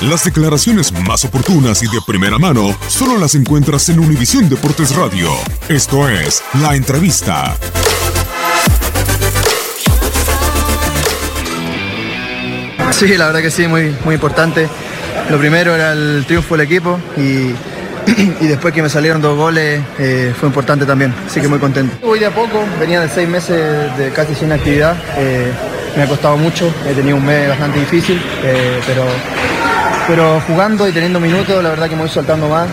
Las declaraciones más oportunas y de primera mano solo las encuentras en Univisión Deportes Radio. Esto es La Entrevista. Sí, la verdad que sí, muy, muy importante. Lo primero era el triunfo del equipo y, y después que me salieron dos goles eh, fue importante también, así que muy contento. Voy de a poco, venía de seis meses de casi sin actividad, eh, me ha costado mucho, he tenido un mes bastante difícil, eh, pero, pero jugando y teniendo minutos, la verdad que me voy soltando más,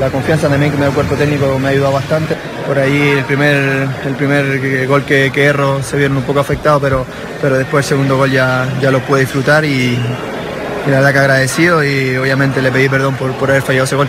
la confianza también que me da el cuerpo técnico me ha ayudado bastante. Por ahí el primer, el primer gol que, que erro se vieron un poco afectados, pero, pero después el segundo gol ya, ya lo pude disfrutar y, y la verdad que agradecido y obviamente le pedí perdón por, por haber fallado ese gol.